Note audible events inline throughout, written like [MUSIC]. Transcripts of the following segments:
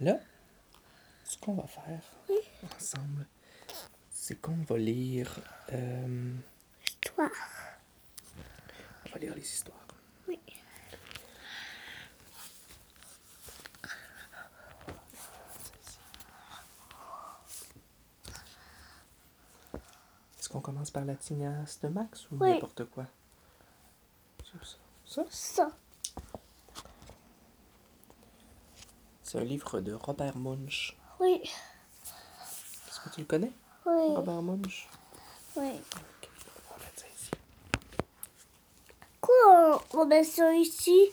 Là, ce qu'on va faire ensemble, c'est qu'on va lire. euh, Toi. on va lire les histoires. Oui. Est-ce qu'on commence par la tignasse de Max ou Oui. n'importe quoi? Ça, ça. Ça, Ça. C'est un livre de Robert Munch. Oui. Est-ce que tu le connais, Oui. Robert Munch? Oui. Ok, on va mettre ça ici. Quoi on met ça ici?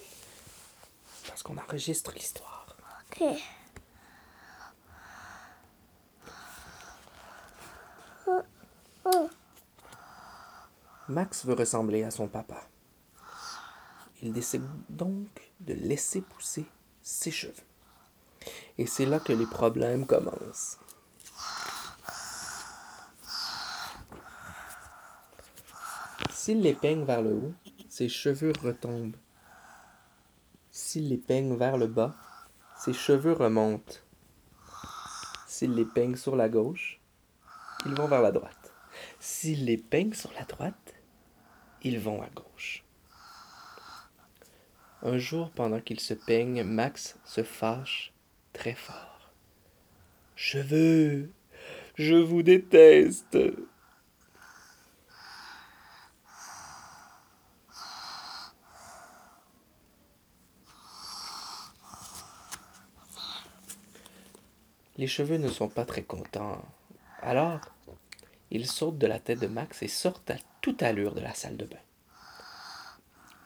Parce qu'on enregistre l'histoire. Ok. Max veut ressembler à son papa. Il décide donc de laisser pousser ses cheveux. Et c'est là que les problèmes commencent. S'il les peigne vers le haut, ses cheveux retombent. S'il les peigne vers le bas, ses cheveux remontent. S'il les peigne sur la gauche, ils vont vers la droite. S'il les peigne sur la droite, ils vont à gauche. Un jour, pendant qu'il se peigne, Max se fâche très fort. Cheveux, je vous déteste. Les cheveux ne sont pas très contents. Alors, ils sautent de la tête de Max et sortent à toute allure de la salle de bain.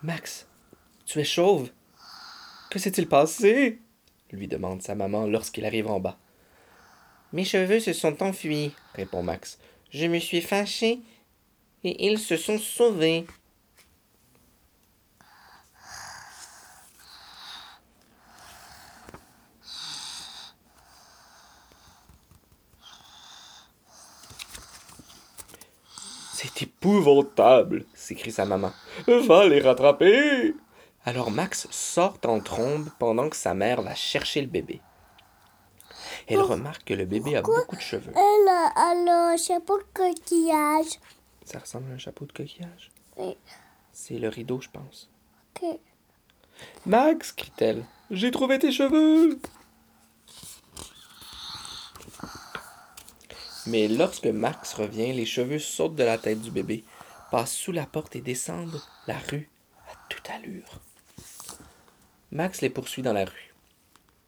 Max, tu es chauve. Que s'est-il passé? Lui demande sa maman lorsqu'il arrive en bas. Mes cheveux se sont enfuis, répond Max. Je me suis fâché et ils se sont sauvés. C'est épouvantable, s'écrie sa maman. Va les rattraper. Alors Max sort en trombe pendant que sa mère va chercher le bébé. Elle remarque que le bébé a beaucoup de cheveux. Elle a, un chapeau de coquillage? Ça ressemble à un chapeau de coquillage? Oui. C'est le rideau, je pense. Ok. Max, crie-t-elle, j'ai trouvé tes cheveux. Mais lorsque Max revient, les cheveux sautent de la tête du bébé, passent sous la porte et descendent la rue à toute allure. Max les poursuit dans la rue,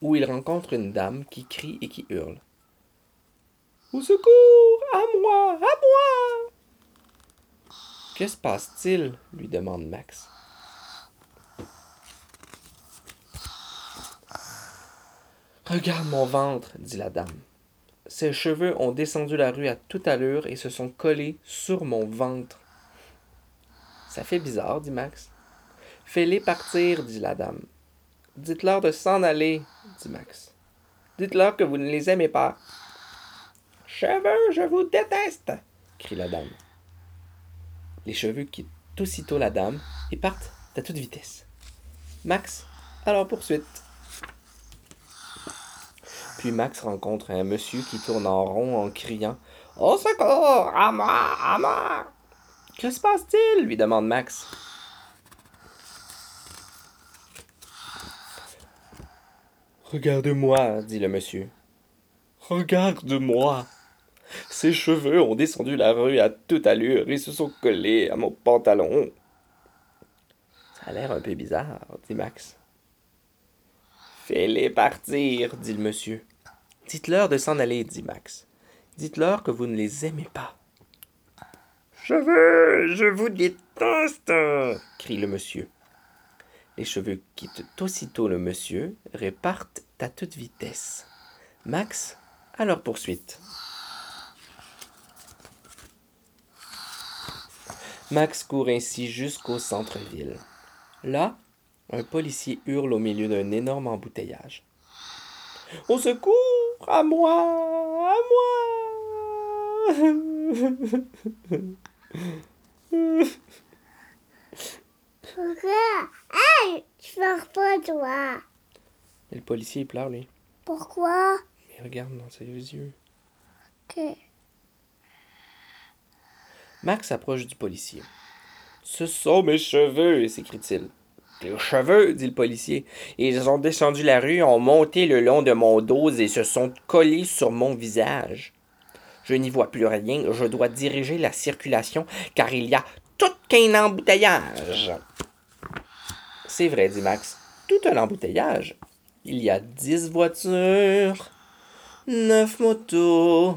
où il rencontre une dame qui crie et qui hurle. Au secours! À moi! À moi! Que se passe-t-il? lui demande Max. Regarde mon ventre, dit la dame. Ses cheveux ont descendu la rue à toute allure et se sont collés sur mon ventre. Ça fait bizarre, dit Max. Fais-les partir, dit la dame. Dites-leur de s'en aller, dit Max. Dites-leur que vous ne les aimez pas. Cheveux, je vous déteste, crie la dame. Les cheveux quittent aussitôt la dame et partent à toute vitesse. Max, leur poursuite. Puis Max rencontre un monsieur qui tourne en rond en criant Au secours À moi À moi Que se passe-t-il? lui demande Max. Regarde-moi, dit le monsieur. Regarde-moi. Ses cheveux ont descendu la rue à toute allure et se sont collés à mon pantalon. Ça a l'air un peu bizarre, dit Max. Fais-les partir, dit le monsieur. Dites-leur de s'en aller, dit Max. Dites-leur que vous ne les aimez pas. Je veux, je vous déteste, crie le monsieur. Les cheveux quittent aussitôt le monsieur, repartent à toute vitesse. Max, à leur poursuite. Max court ainsi jusqu'au centre-ville. Là, un policier hurle au milieu d'un énorme embouteillage. Au secours À moi À moi [LAUGHS] Regarde. Hey, tu pleure pas, toi. Et le policier, il pleure, lui. Pourquoi? Il regarde dans ses yeux. Que... Max s'approche du policier. Ce sont mes cheveux, s'écrie-t-il. Tes cheveux, dit le policier. Ils ont descendu la rue, ont monté le long de mon dos et se sont collés sur mon visage. Je n'y vois plus rien, je dois diriger la circulation car il y a tout qu'un embouteillage. C'est vrai, dit Max. Tout un embouteillage. Il y a dix voitures, neuf motos,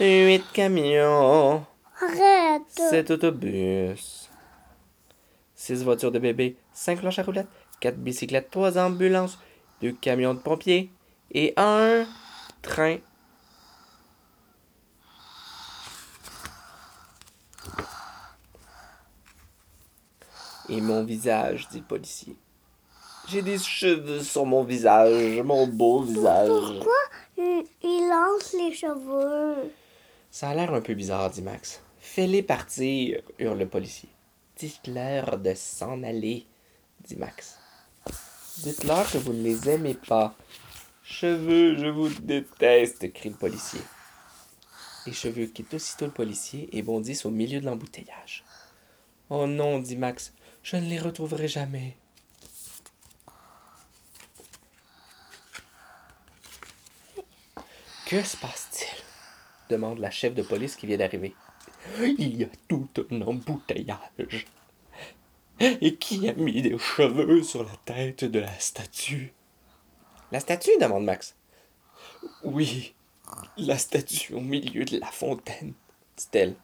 huit camions. Arrête. Sept autobus. Six voitures de bébé, cinq planches à roulettes, quatre bicyclettes, trois ambulances, deux camions de pompiers et un train. Et mon visage, dit le policier. J'ai des cheveux sur mon visage, mon beau visage. Pourquoi il, lance les cheveux? Ça a l'air un peu bizarre, dit Max. Fais-les partir, hurle le policier. Dites-leur de s'en aller, dit Max. Dites-leur que vous ne les aimez pas. Cheveux, je vous déteste, crie le policier. Les cheveux quittent aussitôt le policier et bondissent au milieu de l'embouteillage. Oh non, dit Max, je ne les retrouverai jamais. Que se passe-t-il? Demande la chef de police qui vient d'arriver. Il y a tout un embouteillage. Et qui a mis des cheveux sur la tête de la statue? La statue demande Max. Oui, la statue au milieu de la fontaine, dit-elle.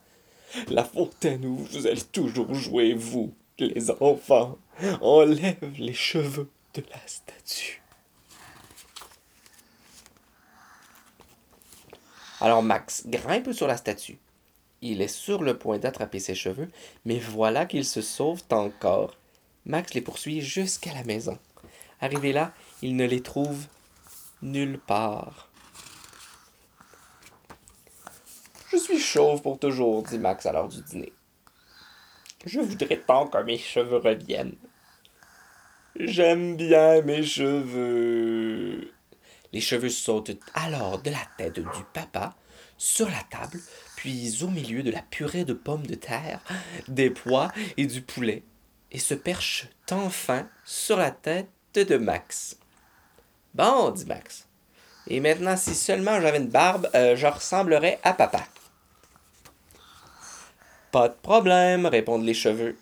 La fontaine où vous allez toujours jouer, vous, les enfants. Enlève les cheveux de la statue. Alors Max grimpe sur la statue. Il est sur le point d'attraper ses cheveux, mais voilà qu'ils se sauvent encore. Max les poursuit jusqu'à la maison. Arrivé là, il ne les trouve nulle part. Je suis chauve pour toujours, dit Max à l'heure du dîner. Je voudrais tant que mes cheveux reviennent. J'aime bien mes cheveux. Les cheveux sautent alors de la tête du papa sur la table, puis au milieu de la purée de pommes de terre, des pois et du poulet, et se perchent enfin sur la tête de Max. Bon, dit Max. Et maintenant, si seulement j'avais une barbe, euh, je ressemblerais à papa. Pas de problème, répondent les cheveux.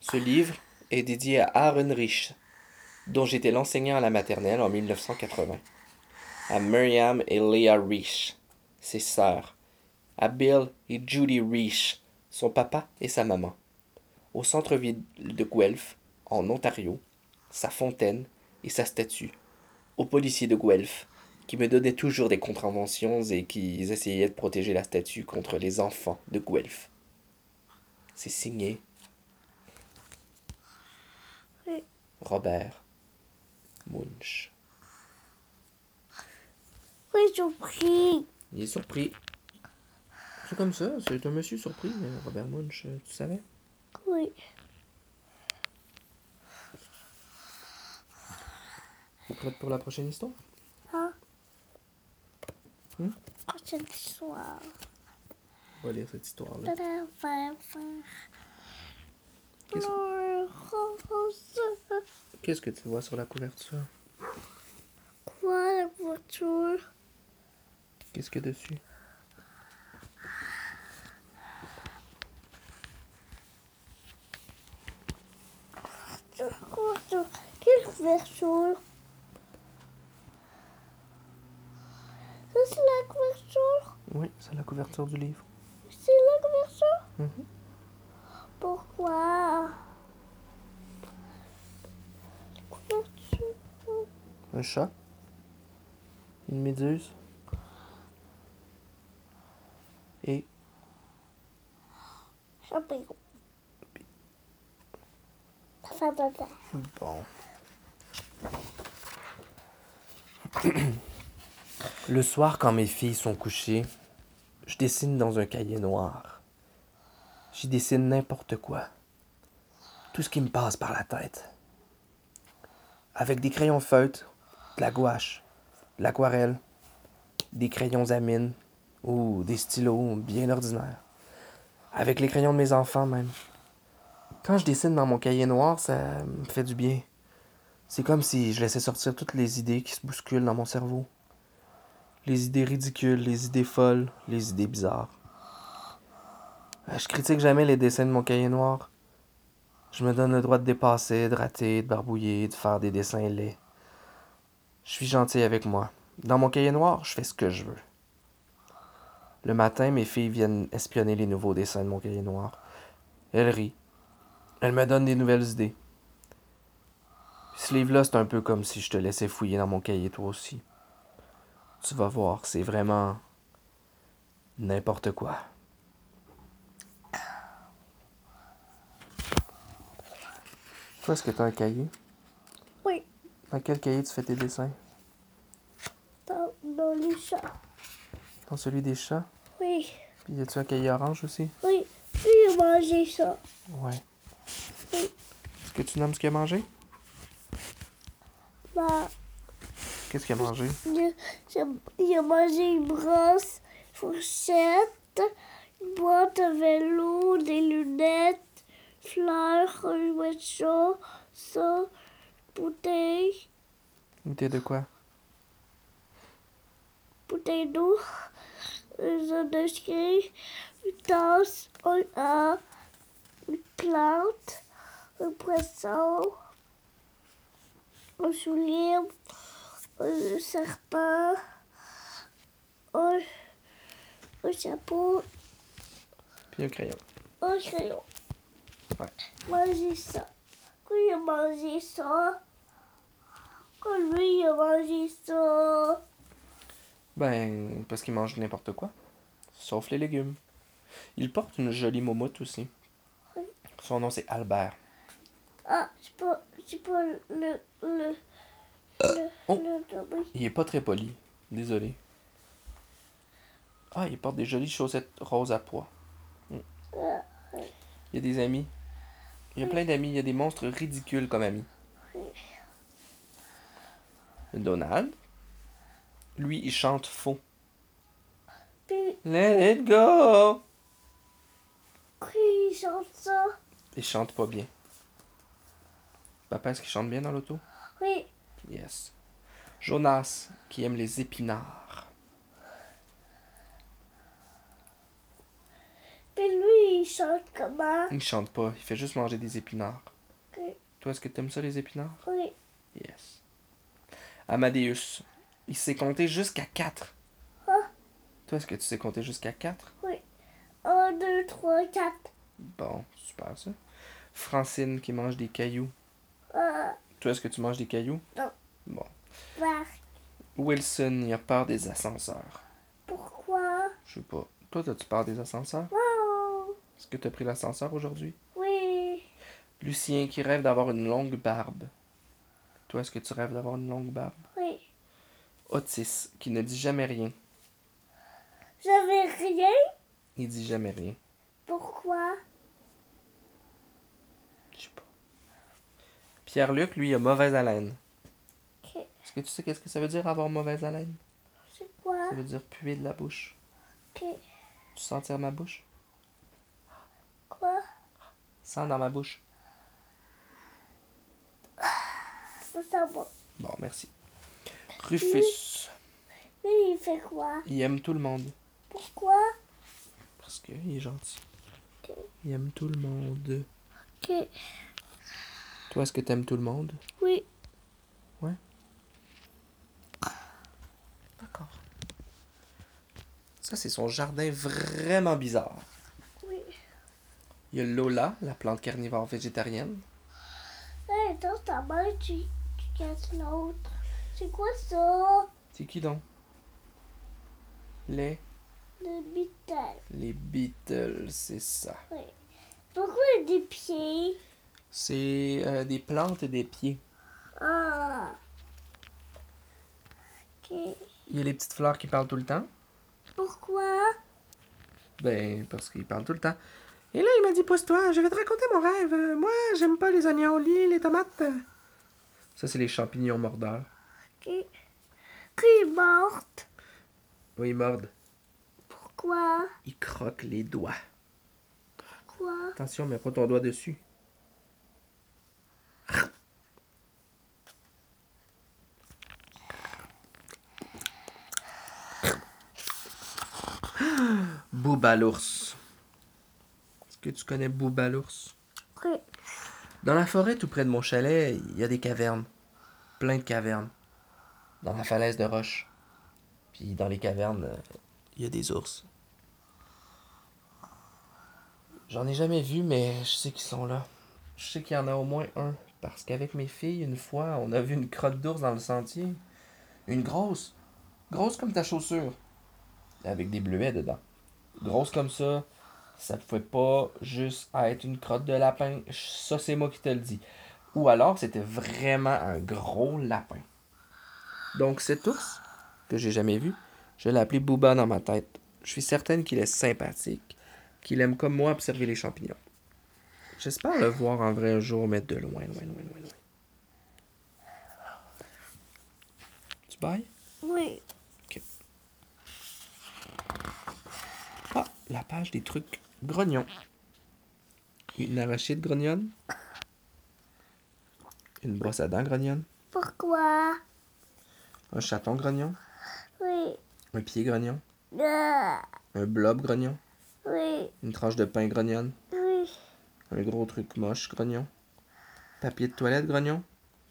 Ce livre est dédié à Aaron Rich, dont j'étais l'enseignant à la maternelle en 1980. À Miriam et Leah Rich, ses sœurs. À Bill et Judy Rich, son papa et sa maman. Au centre-ville de Guelph, en Ontario, sa fontaine et sa statue. Aux policiers de Guelph, qui me donnaient toujours des contraventions et qui essayaient de protéger la statue contre les enfants de Guelph. C'est signé Oui. Robert Munch. Oui, surpris. Il est surpris. C'est comme ça, c'est un monsieur surpris, Robert Munch, tu savais? Oui. Vous prête pour la prochaine histoire? Hein? Hmm? Prochaine histoire. On va lire cette histoire-là. Qu'est-ce Qu'est-ce- Qu'est-ce que tu vois sur la couverture? Quoi, la voiture? Qu'est-ce qu'il y a dessus? Quelle couverture? Ça, c'est la couverture? Oui, c'est la couverture du livre. C'est la couverture? Mhm. Pourquoi? Couverture. Un chat? Une méduse? Et? Champignon. Bon. [CLEARS THROAT] Le soir, quand mes filles sont couchées, je dessine dans un cahier noir. J'y dessine n'importe quoi. Tout ce qui me passe par la tête. Avec des crayons feutres, de la gouache, de l'aquarelle, des crayons à ou des stylos bien ordinaires. Avec les crayons de mes enfants même. Quand je dessine dans mon cahier noir, ça me fait du bien. C'est comme si je laissais sortir toutes les idées qui se bousculent dans mon cerveau. Les idées ridicules, les idées folles, les idées bizarres. Euh, Je critique jamais les dessins de mon cahier noir. Je me donne le droit de dépasser, de rater, de barbouiller, de faire des dessins laids. Je suis gentil avec moi. Dans mon cahier noir, je fais ce que je veux. Le matin, mes filles viennent espionner les nouveaux dessins de mon cahier noir. Elles rient. Elles me donnent des nouvelles idées. Ce livre-là, c'est un peu comme si je te laissais fouiller dans mon cahier toi aussi. Tu vas voir, c'est vraiment n'importe quoi. Toi, est-ce que tu as un cahier? Oui, Dans quel cahier tu fais tes dessins? dans, dans les chats. Dans celui des chats? Oui, Puis y a-tu un cahier orange aussi? oui, oui, j'ai mangé ça. Ouais. Est-ce que tu nommes ce qu'il a mangé? Bah, Qu'est-ce qu'il a mangé? il, a mangé une brosse, fourchette, une boîte à vélo, des lunettes, fleurs, un jouet chat, ça, bouteille, Goûter de quoi? bouteille d'eau, un zone de chien, une tasse, un A, une plante, un poisson, un soulier, un serpent, un, un chapeau, Puis un crayon. un crayon. Ouais. Manger ça. Quand il a mangé ça. Quand lui il a mangé ça. Ben, parce qu'il mange n'importe quoi. Sauf les légumes. Il porte une jolie momoute aussi. Oui. Son nom, c'est Albert. Ah, c'est pas, c'est pas le, le, le, le, Oh. le. Il est pas très poli. Désolé. Ah, il porte des jolies chaussettes roses à pois. Mm. Ah, Il y a des amis. Il y a plein d'amis. Il y a des monstres ridicules comme amis. Donald. Lui, il chante faux. Let it go! il chante ça? Il chante pas bien. Papa, est-ce qu'il chante bien dans l'auto? Oui, Yes. Jonas, qui aime les épinards. puis lui il chante comment? Il chante pas, il fait juste manger des épinards. Oui, Toi, est-ce que t'aimes ça, les épinards? oui, Yes. Amadeus, il sait compter jusqu'à 4. Ah. Toi, est-ce que tu sais compter jusqu'à 4? oui. Un, deux, trois, quatre. Bon, super ça. Francine, qui mange des cailloux. Ah, Toi, est-ce que tu manges des cailloux? Non. Bon. Marc, Wilson, il a peur des ascenseurs. pourquoi? Je sais pas. Toi, as-tu peur des ascenseurs? Wow. Est-ce que t'as pris l'ascenseur aujourd'hui? Oui, Lucien, qui rêve d'avoir une longue barbe. Toi, est-ce que tu rêves d'avoir une longue barbe? oui. Otis, qui ne dit jamais rien. J'avais rien. Il dit jamais rien. Pourquoi? Je sais pas. Pierre-Luc, lui, a mauvaise haleine. Est-ce que tu sais qu'est-ce que ça veut dire avoir mauvaise haleine? C'est quoi? Ça veut dire puer de la bouche. Ok. Tu sentir ma bouche? Quoi? Sens dans ma bouche. Faut savoir. Bon, merci. Rufus, Lui, il fait quoi? il aime tout le monde. Pourquoi? Parce qu'il est gentil. Il aime tout le monde. Ok. Toi, est-ce que t'aimes tout le monde? Oui. D'accord. Ça, c'est son jardin vraiment bizarre. Oui. Il y a Lola, la plante carnivore végétarienne. Hey, attends, ta main, tu, tu casses l'autre. C'est quoi ça? C'est qui donc? Les, Le bitel. les Beatles, c'est ça. Oui. Pourquoi il y a des pieds? C'est euh, des plantes et des pieds. Ah. Ok. Il y a les petites fleurs qui parlent tout le temps. Pourquoi? Ben, parce qu'il parle tout le temps. Et là, il m'a dit, pousse-toi, je vais te raconter mon rêve. Moi, j'aime pas les oignons, lis les tomates. Ça, c'est les champignons mordeurs. Ok. Qui est morte? Oui, ils mordent. Pourquoi? Ils croquent les doigts. Quoi? Attention, mets pas ton doigt dessus. Booba l'ours. Est-ce que tu connais Booba l'ours? Oui. Dans la forêt tout près de mon chalet, il y a des cavernes. Plein de cavernes. Dans la falaise de roche. Puis dans les cavernes, euh, il y a des ours. J'en ai jamais vu, mais je sais qu'ils sont là. Je sais qu'il y en a au moins un. Parce qu'avec mes filles, une fois, on a vu une crotte d'ours dans le sentier. Une grosse. Grosse comme ta chaussure. Avec des bleuets dedans. Grosse comme ça. Ça pouvait pas juste être une crotte de lapin. Ça, c'est moi qui te le dis. Ou alors, c'était vraiment un gros lapin. Donc, cet ours, que j'ai jamais vu, je l'ai appelé Booba dans ma tête. Je suis certaine qu'il est sympathique, qu'il aime comme moi observer les champignons. J'espère le voir en vrai un jour, mais de loin, loin, loin, loin, loin. Tu bailles? Oui. Ah, la page des trucs grognons. Une arachide grognonne. Une brosse à dents grognonne. Pourquoi? Un chaton grognon. Oui. Un pied grognon. Ah, Un blob grognon. oui. Une tranche de pain grognonne. Oui. Un gros truc moche grognon. Papier de toilette grognon.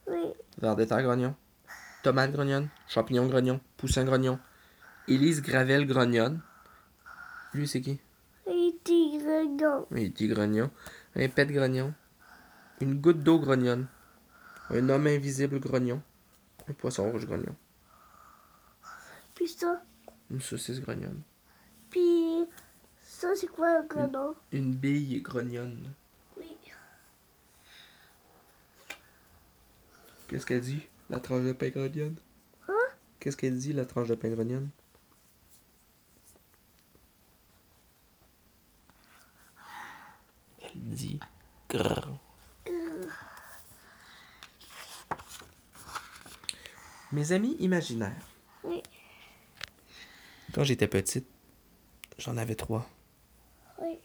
Oui. Verre grognon. Tomate grognonne. Champignon grognon. Poussin grognon. Élise Gravel grognonne. Lui, c'est qui? Et tigre, non. Un petit grognon. Un pet grognon. Une goutte d'eau grognonne. Un homme invisible grognon. Un poisson rouge grognon. Puis ça? Une saucisse grognonne. Puis ça, c'est quoi un grenot? Une bille grognonne. Oui. Qu'est-ce qu'elle dit, la tranche de pain grognonne? Hein? Qu'est-ce qu'elle dit, la tranche de pain grognonne? Elle dit grrr. Mes amis imaginaires. Oui. Quand j'étais petite, j'en avais trois. Oui.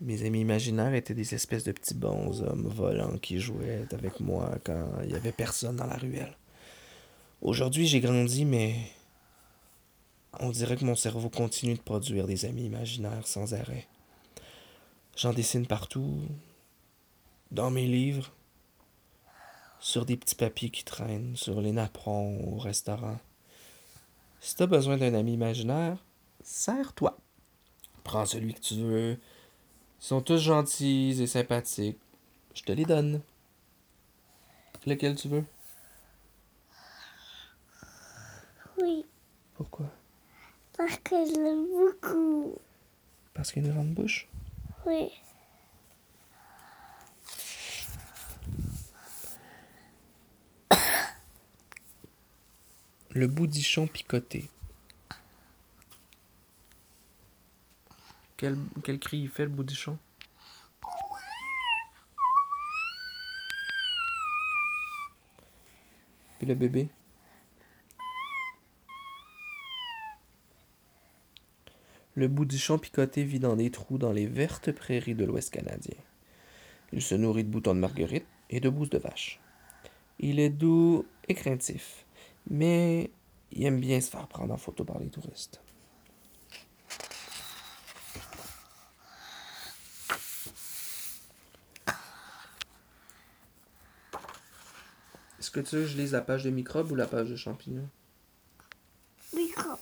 Mes amis imaginaires étaient des espèces de petits bonshommes volants qui jouaient avec moi quand il y avait personne dans la ruelle. Aujourd'hui, j'ai grandi, mais on dirait que mon cerveau continue de produire des amis imaginaires sans arrêt. J'en dessine partout, dans mes livres, sur des petits papiers qui traînent, sur les napperons au restaurant. Si t'as besoin d'un ami imaginaire, serre-toi. Prends celui que tu veux. Ils sont tous gentils et sympathiques. Je te les donne. Lequel tu veux? Oui. Pourquoi? Parce que je l'aime beaucoup. Parce qu'il a une grande bouche? Oui. Le boudichon picoté. Quel, cri il fait le boudichon? Puis le bébé? Le boudichon picoté vit dans des trous dans les vertes prairies de l'Ouest canadien. Il se nourrit de boutons de marguerite et de bousses de vache. Il est doux et craintif, mais il aime bien se faire prendre en photo par les touristes. Que tu veux que je lise la page de microbes ou la page de champignons? Microbe.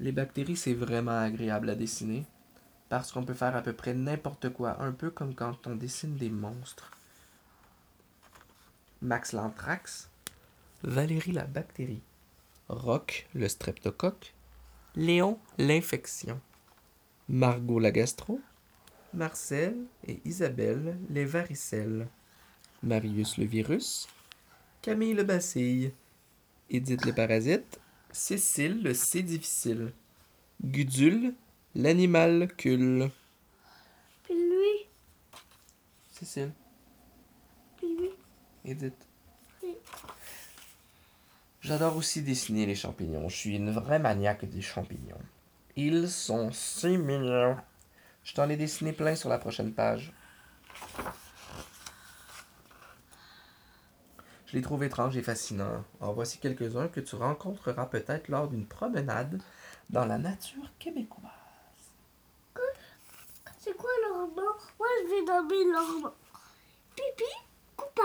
Les bactéries, c'est vraiment agréable à dessiner parce qu'on peut faire à peu près n'importe quoi, un peu comme quand on dessine des monstres. Max l'anthrax, Valérie la bactérie, Rock le streptocoque, Léon l'infection, Margot la gastro, Marcel et Isabelle les varicelles, Marius le virus, Camille le bacille, Edith le parasite, Cécile, le C difficile. Gudule, l'animal cul. Puis lui, Cécile, puis lui. Edith. Oui. J'adore aussi dessiner les champignons. Je suis une vraie maniaque des champignons. Ils sont si mignons. Je t'en ai dessiné plein sur la prochaine page. Je les trouve étranges et fascinants. En voici quelques-uns que tu rencontreras peut-être lors d'une promenade dans la nature québécoise. C'est quoi leur nom Moi, je vais nommer leur nom. Pipi, Coupal,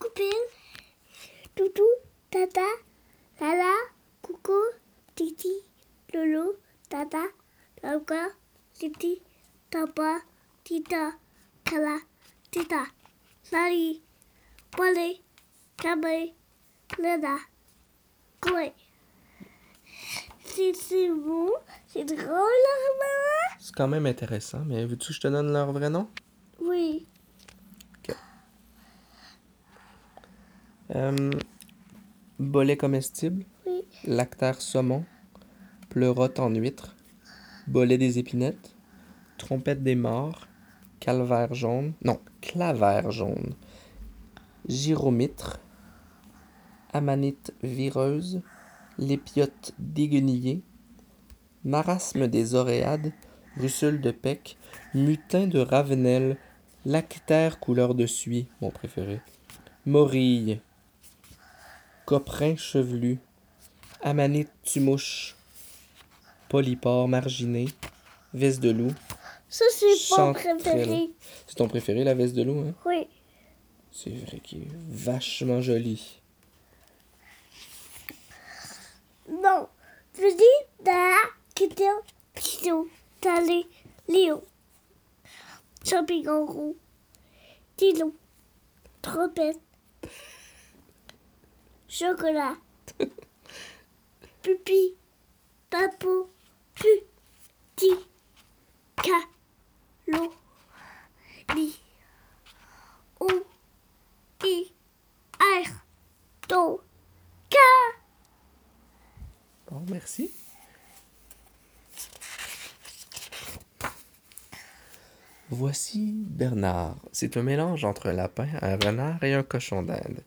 Coupil, Toutou, Tata, Lala, Coucou, Titi, Loulou, Tata, Laka, Titi, Papa, Tita, Kala, Tita, Lali, Polly, Kamé, Lena, Chloé. C'est bon, c'est drôle leur nom C'est quand même intéressant, mais veux-tu que je te donne leur vrai nom? Oui. Euh, bolet comestible, Oui. lactaire saumon, pleurote en huître, bolet des épinettes, trompette des morts, calvaire jaune, non, clavaire jaune, gyromitre, amanite vireuse, lépiote déguenillée, marasme des oréades, russule de pec, mutin de ravenel, lactaire couleur de suie, mon préféré, morille, coprin chevelu, amanite tumouche, polypore marginé, veste de loup. Ça, c'est mon préféré. C'est ton préféré, la veste de loup, hein? Oui. C'est vrai qu'il est vachement joli. Non. Je dis da, kitel, pigeon, talé, lion. Champignon roux. Tilo. Trompette. Chocolat. [LAUGHS] Pupi. Papo. Pu. Ti. Ka. Lo. Li. O. I. R. Do. Ka. Bon, merci. Voici Bernard. C'est un mélange entre un lapin, un renard et un cochon d'Inde.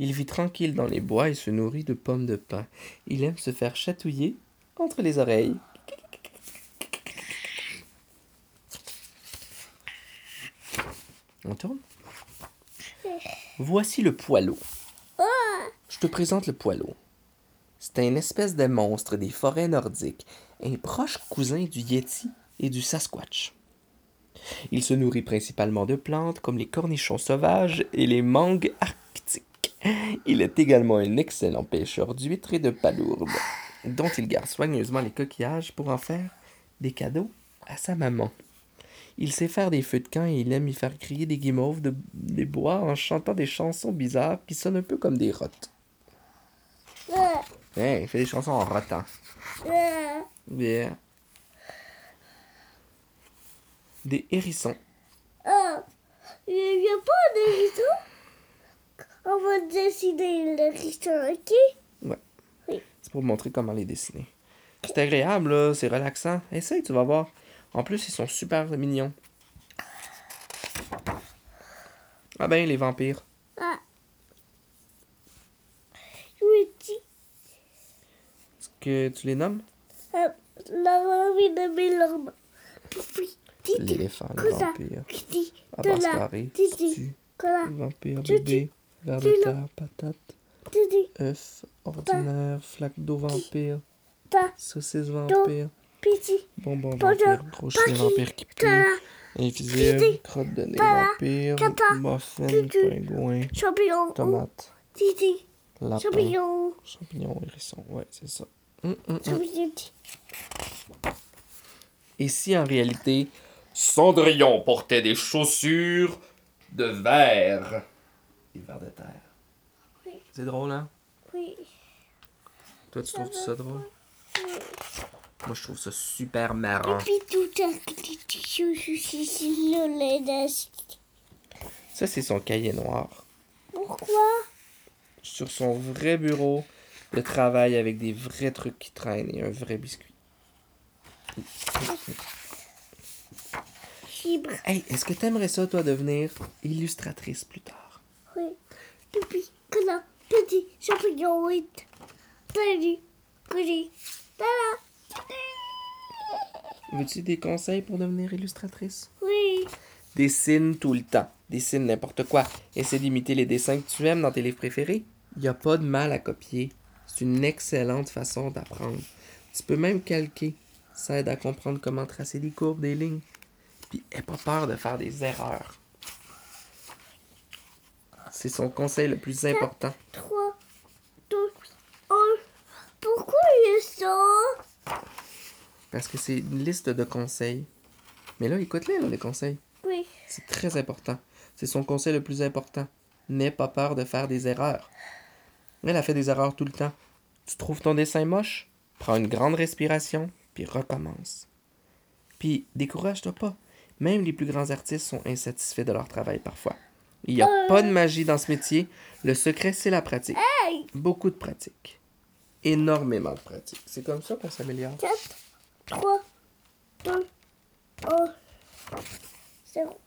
Il vit tranquille dans les bois et se nourrit de pommes de pin. Il aime se faire chatouiller entre les oreilles. On tourne? Voici le poileau. Je te présente le poileau. C'est un espèce de monstre des forêts nordiques, un proche cousin du Yeti et du Sasquatch. Il se nourrit principalement de plantes comme les cornichons sauvages et les mangues arctiques. Il est également un excellent pêcheur d'huîtres et de palourdes, dont il garde soigneusement les coquillages pour en faire des cadeaux à sa maman. Il sait faire des feux de camp et il aime y faire crier des guimauves de- des bois en chantant des chansons bizarres qui sonnent un peu comme des rottes. Hein, il fait des chansons en rotant. Bien. Des hérissons. Ah, il n'y a pas de hérisson? On va dessiner le hérisson, ok? C'est pour montrer comment les dessiner. C'est agréable, là. C'est relaxant. Essaye, tu vas voir. En plus, ils sont super mignons. Ah ben, les vampires. Ah. Je me dis, Est-ce que tu les nommes? euh, L'éléphant, le vampire. Titi, Tutu, cola, vampire, bébé, ver de terre, patate, œuf, ordinaire, flaque d'eau vampire, saucisse vampire, piti, bonbon vampire, vampire qui pue, invisible, crotte de nez vampire, muffin, pingouin, champignon, tomate, Titi, lapin, champignon, champignon, hérisson, ouais, c'est ça. Hum, hum, hum. Et si en réalité, Cendrillon portait des chaussures de verre? Des vers de terre. Oui. C'est drôle, hein? oui. Toi, tu trouves ça drôle? Moi, je trouve ça super marrant. Puis tout Ça, c'est son cahier noir. Pourquoi? Sur son vrai bureau, Le travail avec des vrais trucs qui traînent et un vrai biscuit. Fibre. Hey, est-ce que t'aimerais ça, toi, devenir illustratrice plus tard? Oui. Pipi, canard, petit champignon, oui. Salut, coulis. Veux-tu des conseils pour devenir illustratrice? Oui. Dessine tout le temps. Dessine n'importe quoi. Essaie d'imiter les dessins que tu aimes dans tes livres préférés. Il n'y a pas de mal à copier. C'est une excellente façon d'apprendre. Tu peux même calquer. Ça aide à comprendre comment tracer des courbes, des lignes. Puis aie pas peur de faire des erreurs. C'est son conseil le plus important. 3, 2, 1. Pourquoi il est ça? Parce que c'est une liste de conseils. Mais là, écoute-les, là, les conseils. Oui. C'est très important. C'est son conseil le plus important. N'aie pas peur de faire des erreurs. Elle a fait des erreurs tout le temps. Tu trouves ton dessin moche? Prends une grande respiration, puis recommence. Puis décourage-toi pas. Même les plus grands artistes sont insatisfaits de leur travail parfois. Il n'y a pas de magie dans ce métier. Le secret, c'est la pratique. Hey! Beaucoup de pratique. Énormément de pratique. C'est comme ça qu'on s'améliore. 4, 3, 2, 1. 0.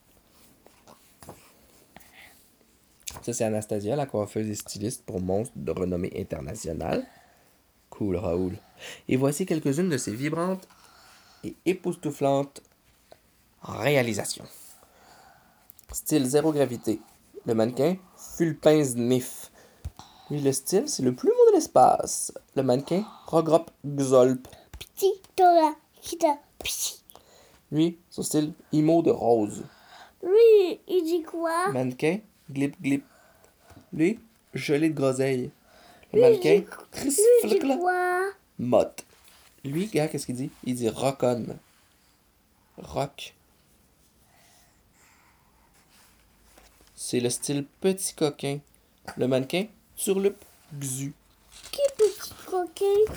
Ça, c'est Anastasia, la coiffeuse et styliste pour monstres de renommée internationale. Cool, Raoul. Et voici quelques-unes de ses vibrantes et époustouflantes réalisations. Style zéro gravité. Le mannequin, Fulpin Znif. Lui, le style, c'est le plus beau de l'espace. Le mannequin, Rogrop Xolp. Lui, son style, Imo de rose. Lui, il dit quoi? Mannequin, Glip Glip. Lui, gelé de groseille. Le Lui, mannequin, Chris Lui, il dit quoi? Mott. Lui, gars, qu'est-ce qu'il dit? Il dit rockonne. Rock. C'est le style petit coquin. Le mannequin, turlup, xu. Qui petit coquin?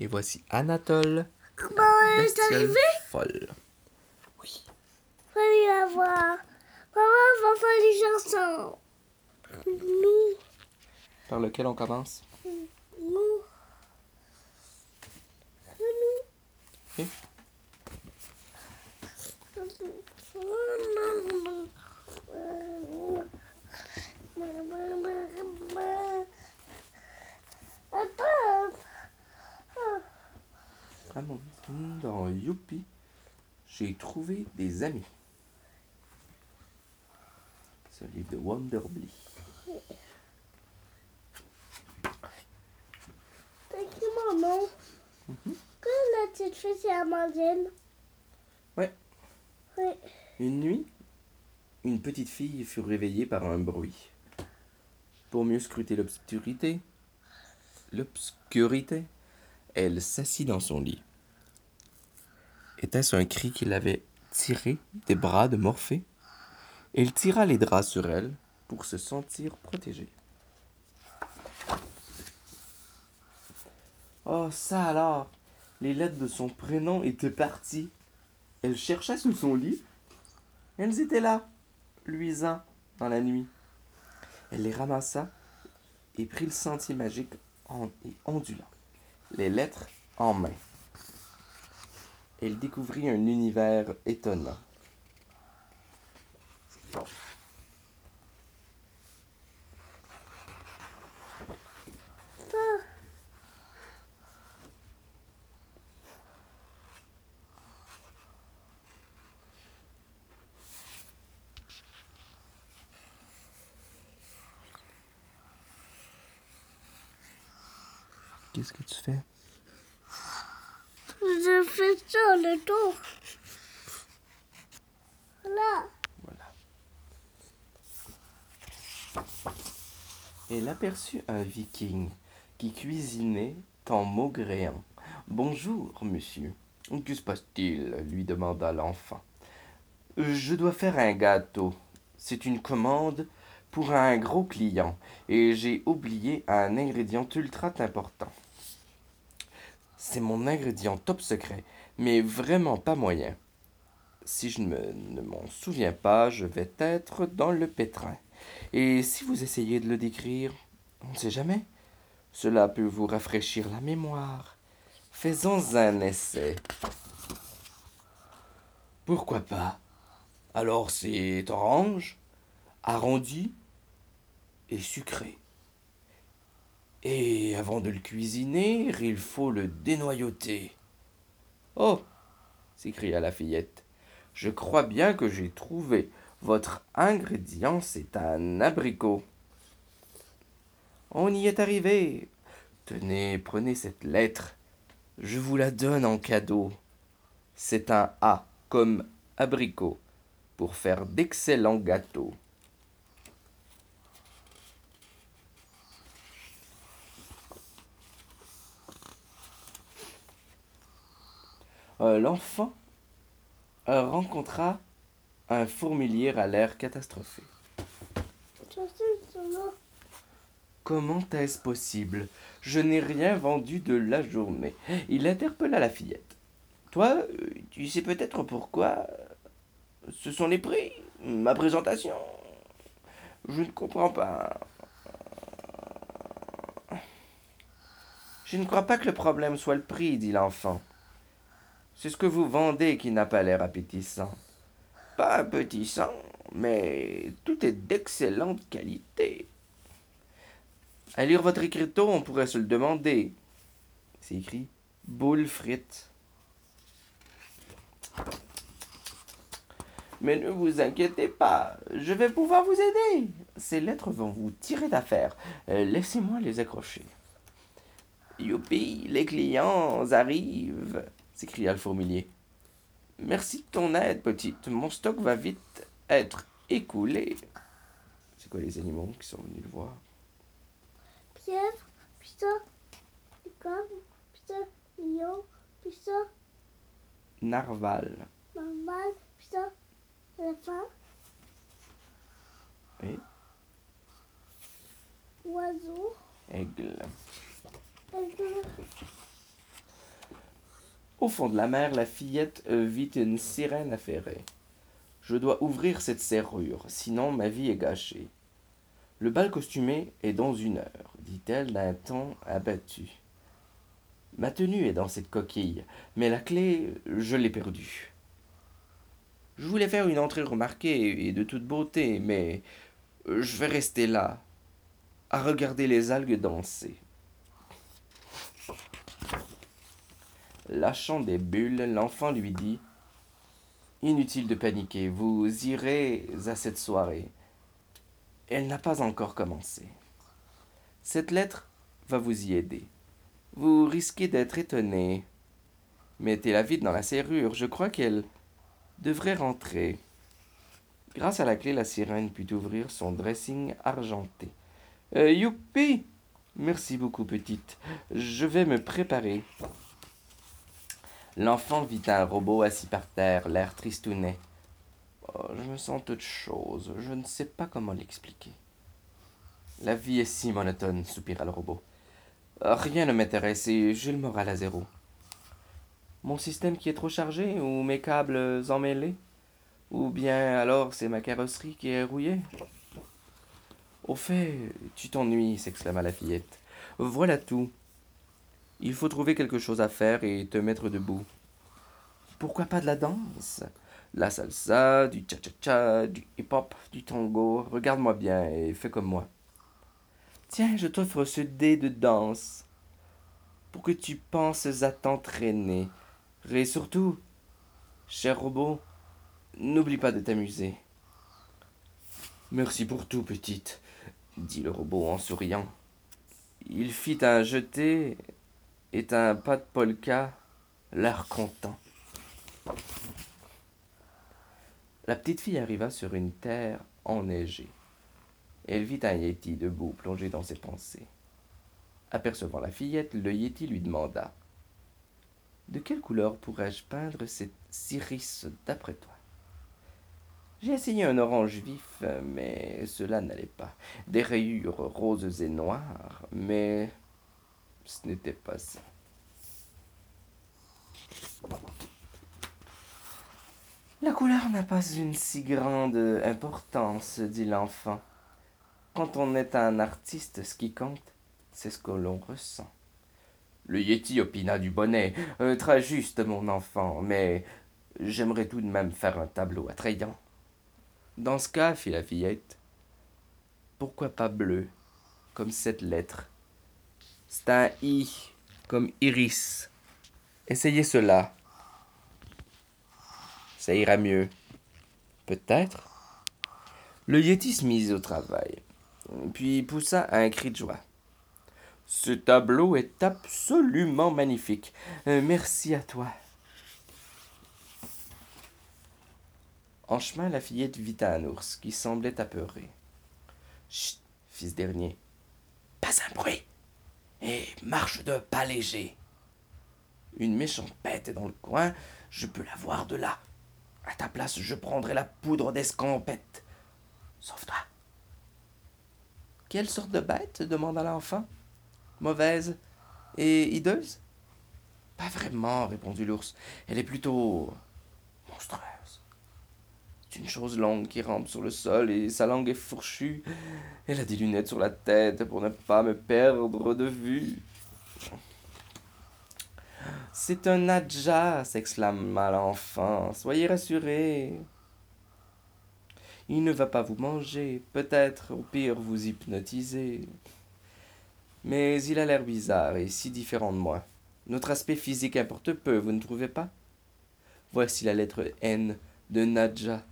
Et voici Anatole, Comment elle est arrivée? folle. Oui. Fallait la voir. Maman va faire les chansons. Nous, Par lequel on commence? nous. Nous. Attends. Dans Youpi, j'ai trouvé des amis. Ce livre de Wonderbly. T'as écrit mon nom. Que la petite fille, c'est Amandine. Ouais. Oui. Une nuit, une petite fille fut réveillée par un bruit. Pour mieux scruter l'obscurité, l'obscurité, elle s'assit dans son lit. Était-ce un cri qui l'avait tiré des bras de Morphée? Elle tira les draps sur elle pour se sentir protégée. Oh, ça alors Les lettres de son prénom étaient parties. Elle chercha sous son lit. Elles étaient là, luisant dans la nuit. Elle les ramassa et prit le sentier magique en, et ondulant, les lettres en main. Elle découvrit un univers étonnant. Ça. Qu'est-ce que tu fais Je fais ça le tour. Là. Voilà. Elle un viking qui cuisinait en maugréant. Bonjour, monsieur. Que se passe-t-il? lui demanda l'enfant. Je dois faire un gâteau. C'est une commande pour un gros client et j'ai oublié un ingrédient ultra important. C'est mon ingrédient top secret, mais vraiment pas moyen. Si je me- ne m'en souviens pas, je vais être dans le pétrin. Et si vous essayez de le décrire, On ne sait jamais. Cela peut vous rafraîchir la mémoire. Faisons un essai. Pourquoi pas? Alors c'est orange, arrondi et sucré. Et avant de le cuisiner, il faut le dénoyauter. Oh s'écria la fillette. Je crois bien que j'ai trouvé. Votre ingrédient, c'est un abricot. On y est arrivé. Tenez, prenez cette lettre. Je vous la donne en cadeau. C'est un A comme abricot pour faire d'excellents gâteaux. Euh, l'enfant euh, rencontra un fourmilier à l'air catastrophé. Comment est-ce possible? Je n'ai rien vendu de la journée. Il interpella la fillette. Toi, euh, tu sais peut-être pourquoi? Ce sont les prix, ma présentation. Je ne comprends pas. Je ne crois pas que le problème soit le prix, dit l'enfant. C'est ce que vous vendez qui n'a pas l'air appétissant. Pas appétissant, mais tout est d'excellente qualité. À lire votre écriteau, on pourrait se le demander. C'est écrit boule frite. Mais ne vous inquiétez pas, je vais pouvoir vous aider. Ces lettres vont vous tirer d'affaire. Euh, laissez-moi les accrocher. Youpi, les clients arrivent s'écria le fourmilier. Merci de ton aide, petite. Mon stock va vite être écoulé. C'est quoi les animaux qui sont venus le voir? Pierre, putain, licorne, putain, lion, putain, Narval. normal, putain, éléphant, Oui. oiseau, Aigle. aigle, Au fond de la mer, la fillette euh, vit une sirène affairée. Je dois ouvrir cette serrure, sinon ma vie est gâchée. Le bal costumé est dans une heure, dit-elle d'un ton abattu. Ma tenue est dans cette coquille, mais la clé, je l'ai perdue. Je voulais faire une entrée remarquée et de toute beauté, mais je vais rester là, à regarder les algues danser. Lâchant des bulles, l'enfant lui dit Inutile de paniquer, vous irez à cette soirée. Elle n'a pas encore commencé. Cette lettre va vous y aider. Vous risquez d'être étonné. Mettez-la vite dans la serrure, je crois qu'elle devrait rentrer. Grâce à la clé, la sirène put ouvrir son dressing argenté. Euh, youpi Merci beaucoup, petite. Je vais me préparer. L'enfant vit un robot assis par terre, l'air tristounet. Oh, je me sens toute chose, je ne sais pas comment l'expliquer. La vie est si monotone, soupira le robot. Rien ne m'intéresse et j'ai le moral à zéro. Mon système qui est trop chargé ou mes câbles emmêlés Ou bien alors c'est ma carrosserie qui est rouillée Au fait, tu t'ennuies, s'exclama la fillette. Voilà tout. Il faut trouver quelque chose à faire et te mettre debout. Pourquoi pas de la danse? La salsa, du cha-cha-cha, du hip-hop, du tango. Regarde-moi bien et fais comme moi. Tiens, je t'offre ce dé de danse pour que tu penses à t'entraîner. Et surtout, cher robot, n'oublie pas de t'amuser. Merci pour tout, petite, dit le robot en souriant. Il fit un jeté et un pas de polka, l'air content. La petite fille arriva sur une terre enneigée. Elle vit un yéti debout, plongé dans ses pensées. Apercevant la fillette, le yéti lui demanda De quelle couleur pourrais-je peindre cette Cyrus d'après toi? J'ai essayé un orange vif, mais cela n'allait pas. Des rayures roses et noires, mais ce n'était pas ça. La couleur n'a pas une si grande importance, dit l'enfant. Quand on est un artiste, ce qui compte, c'est ce que l'on ressent. Le Yeti opina du bonnet. Euh, très juste, mon enfant, mais j'aimerais tout de même faire un tableau attrayant. Dans ce cas, fit la fillette, pourquoi pas bleu, comme cette lettre? C'est un I, comme iris. Essayez cela. Ça ira mieux. Peut-être. Le Yeti se au travail, puis poussa un cri de joie. Ce tableau est absolument magnifique. Euh, merci à toi. En chemin, la fillette vit un ours qui semblait apeuré. Chut, ce dernier. Pas un bruit. Et marche de pas léger. Une méchante bête est dans le coin, je peux la voir de là. À ta place, je prendrai la poudre d'escampette. Sauve-toi. Quelle sorte de bête demanda l'enfant. Mauvaise et hideuse? Pas vraiment, répondit l'ours. Elle est plutôt monstrueuse. C'est une chose longue qui rampe sur le sol et sa langue est fourchue. Elle a des lunettes sur la tête pour ne pas me perdre de vue. C'est un Nadja, s'exclama l'enfant. Soyez rassurés. Il ne va pas vous manger, peut-être au pire vous hypnotiser. Mais il a l'air bizarre et si différent de moi. Notre aspect physique importe peu, vous ne trouvez pas? Voici la lettre N de Nadja.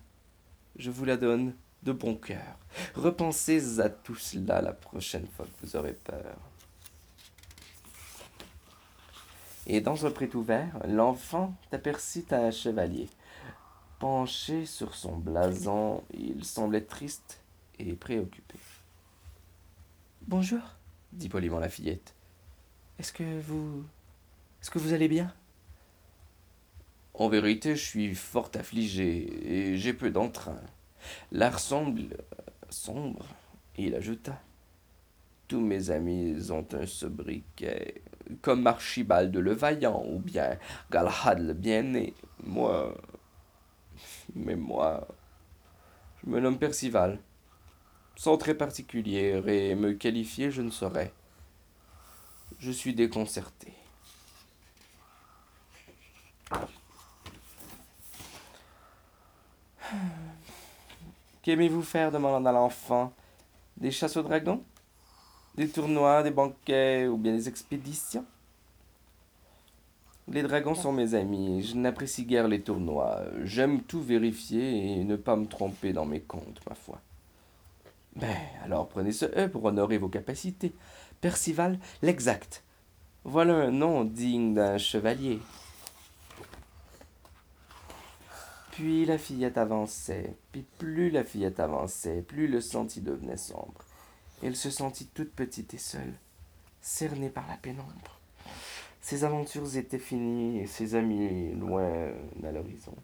Je vous la donne de bon cœur. Repensez à tout cela la prochaine fois que vous aurez peur. Et dans un pré ouvert, l'enfant aperçut un chevalier. Penché sur son blason, il semblait triste et préoccupé. Bonjour, dit poliment la fillette. Est-ce que vous. Est-ce que vous allez bien? En vérité, je suis fort affligé et j'ai peu d'entrain. L'air semble sombre. Il ajouta Tous mes amis ont un sobriquet, comme Archibald le Vaillant ou bien Galahad le Bien-Né. Moi. Mais moi. Je me nomme Percival. Sans très particulier et me qualifier, je ne saurais. Je suis déconcerté. Qu'aimez-vous faire? demanda l'enfant. Des chasses aux dragons? Des tournois, des banquets ou bien des expéditions Les dragons sont mes amis. Je n'apprécie guère les tournois. J'aime tout vérifier et ne pas me tromper dans mes comptes, ma foi. Ben, alors prenez ce E pour honorer vos capacités. Percival, l'exact. Voilà un nom digne d'un chevalier. Puis la fillette avançait, puis plus la fillette avançait, plus le sentier devenait sombre. Elle se sentit toute petite et seule, cernée par la pénombre. Ses aventures étaient finies et ses amis loin à l'horizon.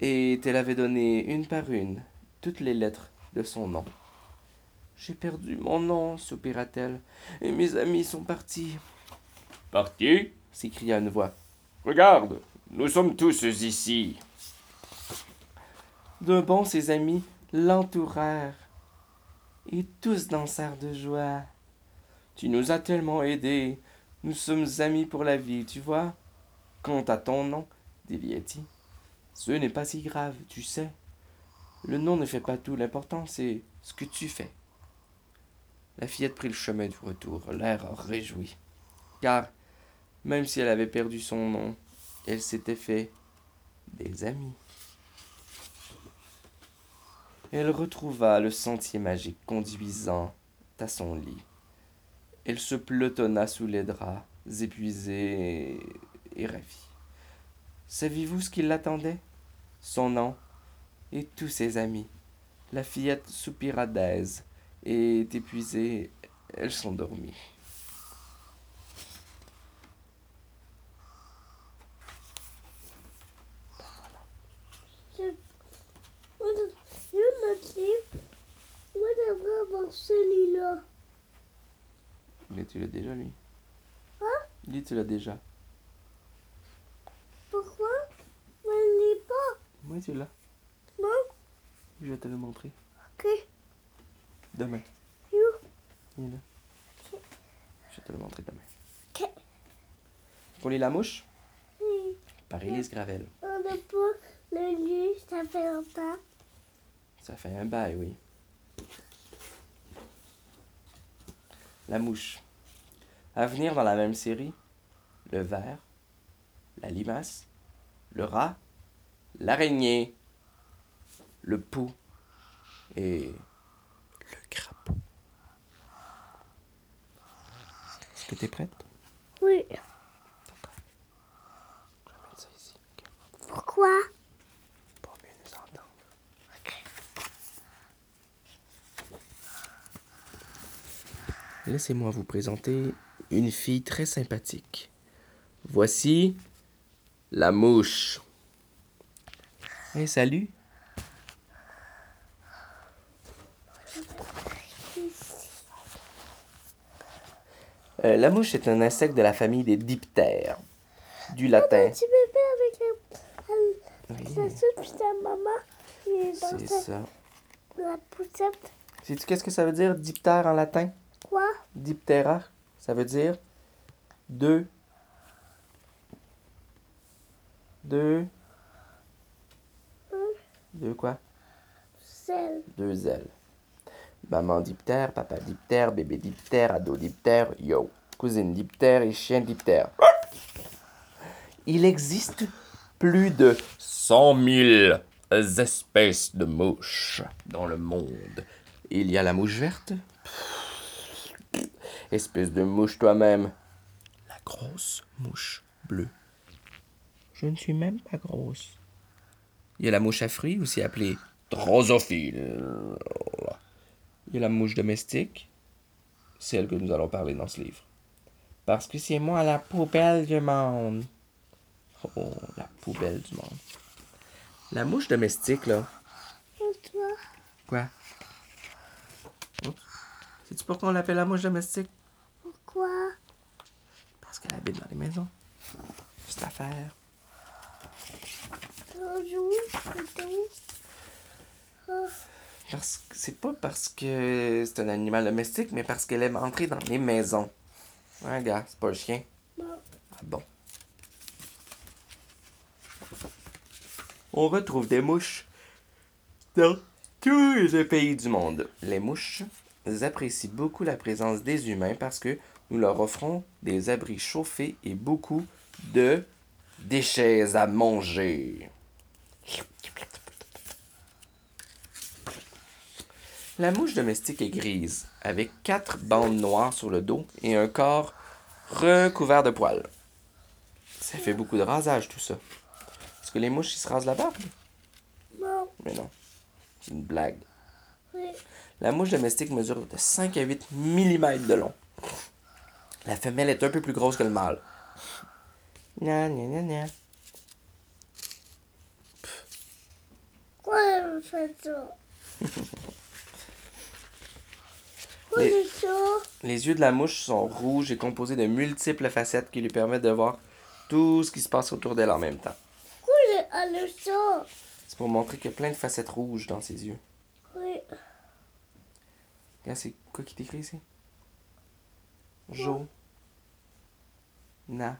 Et elle avait donné une par une toutes les lettres de son nom. J'ai perdu mon nom, soupira-t-elle, et mes amis sont partis. Partis? s'écria une voix. Regarde, nous sommes tous ici. De bon, ses amis l'entourèrent, et tous dansèrent de joie. Tu nous as tellement aidés, nous sommes amis pour la vie, tu vois. Quant à ton nom, dit Lieti, ce n'est pas si grave, tu sais. Le nom ne fait pas tout, l'important c'est ce que tu fais. La fillette prit le chemin du retour, l'air réjoui, car, même si elle avait perdu son nom, elle s'était fait des amis. Elle retrouva le sentier magique conduisant à son lit. Elle se pelotonna sous les draps, épuisée et, et ravie. Saviez-vous ce qui l'attendait? Son nom et tous ses amis. La fillette soupira d'aise et épuisée, elle s'endormit. celui-là. Mais tu l'as déjà, lui. Hein Lui, tu l'as déjà. Pourquoi? Je ne l'ai pas. Oui, tu l'as. Non Je vais te le montrer. Ok. Demain. Il est là. Je vais te le montrer demain. Ok. Faut lire la mouche? Oui. par Élise Gravel. On n'a pas le lieu, ça fait longtemps. Ça fait un bail, oui. La mouche. À venir dans la même série, le ver, la limace, le rat, l'araignée, le pou et le crapaud. Est-ce que tu es prête? Oui. Je vais mettre ça ici, ok? Pourquoi? Pour mieux nous entendre. Laissez-moi vous présenter une fille très sympathique. Voici la mouche. Hey, salut. Euh, la mouche est un insecte de la famille des diptères, du latin. Tu bébé avec la, la, Oui, soupe, puis ta maman, est dans sa- ça. la poussette. Sais-tu qu'est-ce que ça veut dire diptère en latin? Quoi? Diptera, ça veut dire deux. Deux. Deux quoi? Celle. Deux ailes. Maman diptère, papa diptère, bébé diptère, ado diptère, yo. Cousine diptère et chien diptère. Il existe plus de 100 000 espèces de mouches dans le monde. Il y a la mouche verte? Espèce de mouche toi-même. La grosse mouche bleue. Je ne suis même pas grosse. Il y a la mouche à fruits, aussi appelée drosophile. Il y a la mouche domestique, celle que nous allons parler dans ce livre. Parce que c'est moi la poubelle du monde. Oh, la poubelle du monde. La mouche domestique, là. Et toi? Quoi? Sais-tu pourquoi on l'appelle la mouche domestique? Pourquoi? Parce qu'elle habite dans les maisons. C'est l'affaire. Bonjour. Oh, Parce que c'est pas parce que c'est un animal domestique, mais parce qu'elle aime entrer dans les maisons. Ouais, gars, c'est pas un chien. non. Ah bon. On retrouve des mouches dans tous les pays du monde. Les mouches apprécient beaucoup la présence des humains parce que nous leur offrons des abris chauffés et beaucoup de déchets à manger. La mouche domestique est grise, avec quatre bandes noires sur le dos et un corps recouvert de poils. Ça fait beaucoup de rasage, tout ça. Est-ce que les mouches, ils se rasent la barbe? Non, Mais non. C'est une blague. oui. La mouche domestique mesure de 5 à 8 mm de long. La femelle est un peu plus grosse que le mâle. Gna, gna, gna, gna. Pourquoi elle me fait ça? [LAUGHS] Les- c'est ça? Les yeux de la mouche sont rouges et composés de multiples facettes qui lui permettent de voir tout ce qui se passe autour d'elle en même temps. Pourquoi elle a ça? C'est pour montrer qu'il y a plein de facettes rouges dans ses yeux. Oui. Regarde, c'est quoi qui t'écrit ici? Jo. Na.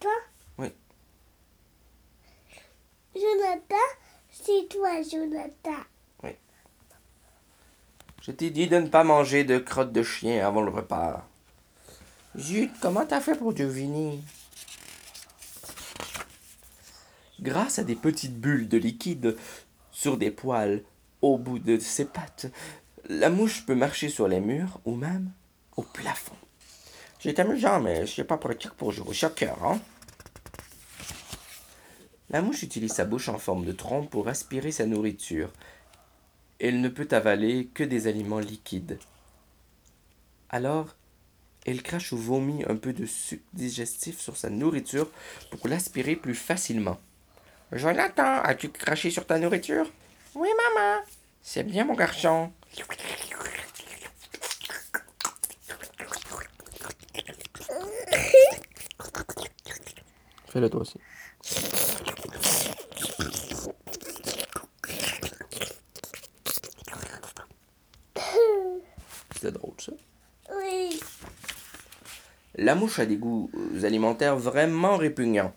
Toi? Oui. Jonathan, c'est toi, Jonathan. Je t'ai dit de ne pas manger de crottes de chien avant le repas. Zut, comment t'as fait pour deviner? Grâce à des petites bulles de liquide sur des poils au bout de ses pattes, la mouche peut marcher sur les murs ou même au plafond. C'est amusant, mais c'est pas pratique pour jouer au soccer, hein? La mouche utilise sa bouche en forme de trompe pour aspirer sa nourriture. Elle ne peut avaler que des aliments liquides. Alors, elle crache ou vomit un peu de sucre digestif sur sa nourriture pour l'aspirer plus facilement. Jonathan, as-tu craché sur ta nourriture? Oui, maman. C'est bien, mon garçon. Fais-le toi aussi. C'était drôle, ça. La mouche a des goûts alimentaires vraiment répugnants.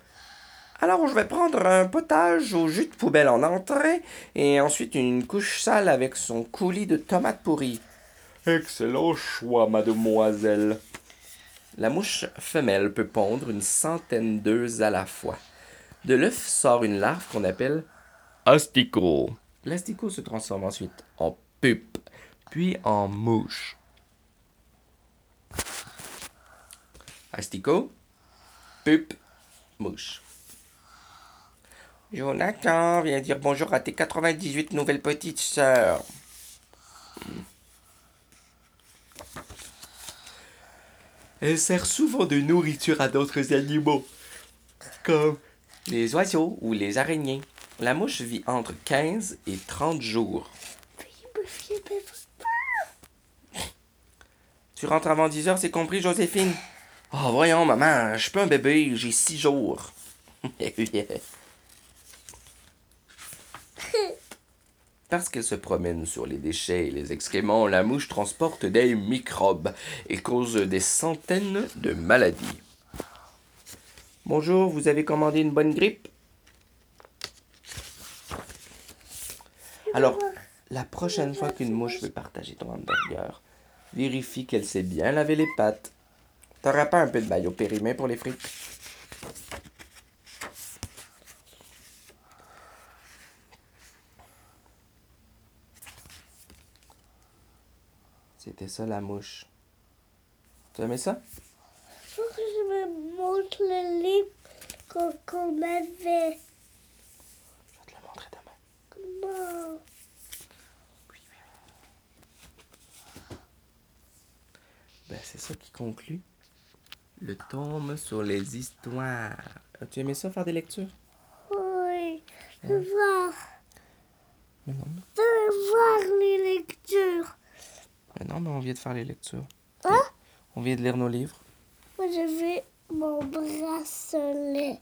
Alors je vais prendre un potage au jus de poubelle en entrée et ensuite une couche sale avec son coulis de tomates pourries. Excellent choix, mademoiselle. La mouche femelle peut pondre une centaine d'œufs à la fois. De l'œuf sort une larve qu'on appelle asticot. L'asticot se transforme ensuite en pupe, puis en mouche. Asticot, pupe, mouche. Jonathan, viens dire bonjour à tes 98 nouvelles petites sœurs. Elle sert souvent de nourriture à d'autres animaux, comme les oiseaux ou les araignées. La mouche vit entre 15 et 30 jours. Tu rentres avant 10 heures, c'est compris, Joséphine? Oh, voyons, maman, je suis un bébé, j'ai 6 jours. [LAUGHS] Parce qu'elle se promène sur les déchets et les excréments, la mouche transporte des microbes et cause des centaines de maladies. Bonjour, vous avez commandé une bonne grippe? Alors, la prochaine fois qu'une mouche veut partager ton hamburger, vérifie qu'elle sait bien laver les pattes. T'auras pas un peu de maillot périmé pour les frites? C'était ça la mouche. Tu aimais ça? Faut que je me montre le livre qu'on qu'on avait. Je vais te le montrer demain. Comment? Ben, c'est ça qui conclut le tome sur les histoires. As-tu aimé ça, faire des lectures? Oui, je veux voir. Je veux voir les lectures. Mais non, mais on vient de faire les lectures. Hein? On vient de lire nos livres. Moi, je veux mon bracelet.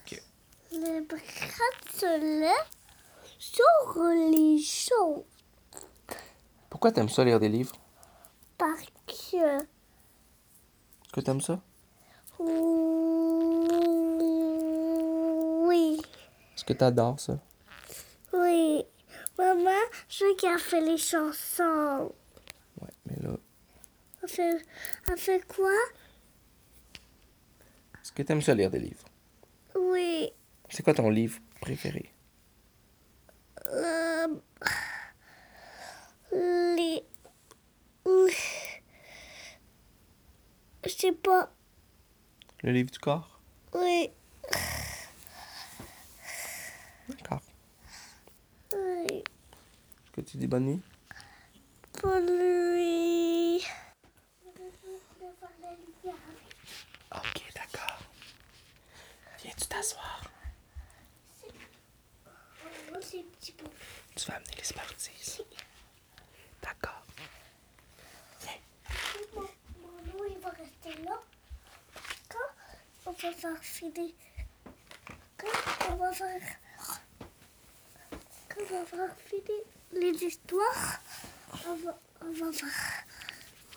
Ok. Le bracelet sur les choses. Pourquoi t'aimes ça lire des livres? Parce que. Est-ce que t'aimes ça? Oui. Est-ce que t'adores ça? Oui. Maman, je veux qu'elle fait les chansons. Ouais, mais là, Elle fait, fait quoi? est-ce que t'aimes ça lire des livres? Oui. C'est quoi ton livre préféré? Euh, les. Je sais pas. Le livre du corps? Oui. D'accord. Oui. Est-ce que tu dis bonne nuit? Pour lui. Ok, d'accord. Viens-tu t'asseoir? Tu vas amener les Smarties. D'accord. Mon, mon eau, il va rester là. Quand on va faire finir. Quand on va faire. Quand on va faire finir les histoires, on va, on va faire